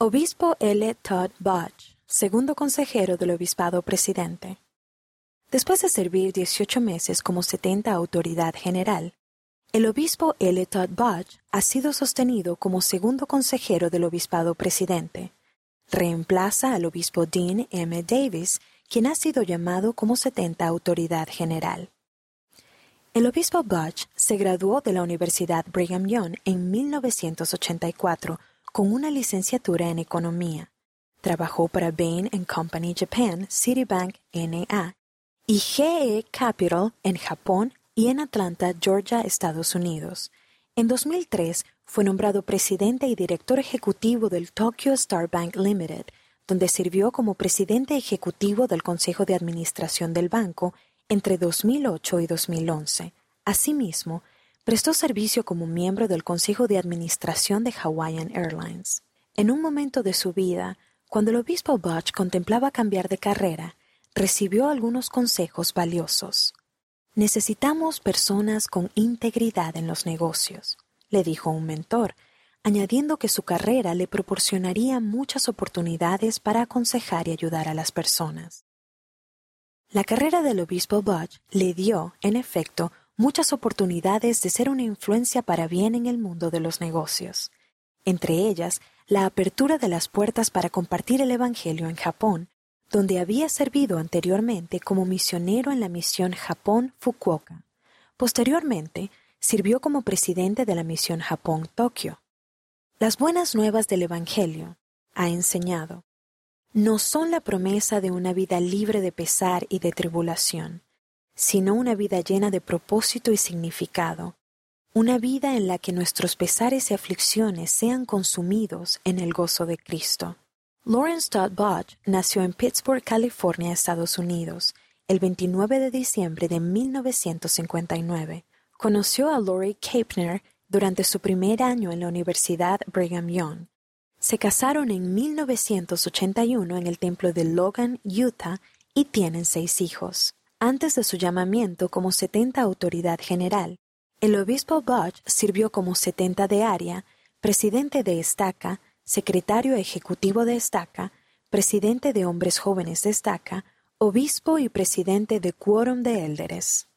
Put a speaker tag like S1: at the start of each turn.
S1: Obispo L. Todd Budge, segundo consejero del obispado presidente. Después de servir 18 meses como 70 autoridad general, el obispo L. Todd Budge ha sido sostenido como segundo consejero del obispado presidente. Reemplaza al obispo Dean M. Davis, quien ha sido llamado como 70 autoridad general. El obispo Budge se graduó de la Universidad Brigham Young en 1984 con una licenciatura en economía. Trabajó para Bain Company Japan, Citibank NA y GE Capital en Japón y en Atlanta, Georgia, Estados Unidos. En 2003 fue nombrado presidente y director ejecutivo del Tokyo Star Bank Limited, donde sirvió como presidente ejecutivo del Consejo de Administración del banco entre 2008 y 2011. Asimismo, prestó servicio como miembro del Consejo de Administración de Hawaiian Airlines. En un momento de su vida, cuando el obispo Butch contemplaba cambiar de carrera, recibió algunos consejos valiosos. Necesitamos personas con integridad en los negocios, le dijo un mentor, añadiendo que su carrera le proporcionaría muchas oportunidades para aconsejar y ayudar a las personas. La carrera del obispo Budge le dio, en efecto, muchas oportunidades de ser una influencia para bien en el mundo de los negocios, entre ellas la apertura de las puertas para compartir el Evangelio en Japón, donde había servido anteriormente como misionero en la misión Japón Fukuoka. Posteriormente, sirvió como presidente de la misión Japón Tokio. Las buenas nuevas del Evangelio, ha enseñado, no son la promesa de una vida libre de pesar y de tribulación, sino una vida llena de propósito y significado, una vida en la que nuestros pesares y aflicciones sean consumidos en el gozo de Cristo. Lawrence Todd Budge nació en Pittsburgh, California, Estados Unidos, el 29 de diciembre de 1959. Conoció a Lori Kapner durante su primer año en la Universidad Brigham Young. Se casaron en 1981 en el templo de Logan, Utah, y tienen seis hijos. Antes de su llamamiento como 70 autoridad general, el obispo Budge sirvió como 70 de área, presidente de Estaca, secretario ejecutivo de Estaca, presidente de Hombres Jóvenes de Estaca, obispo y presidente de Quórum de Élderes.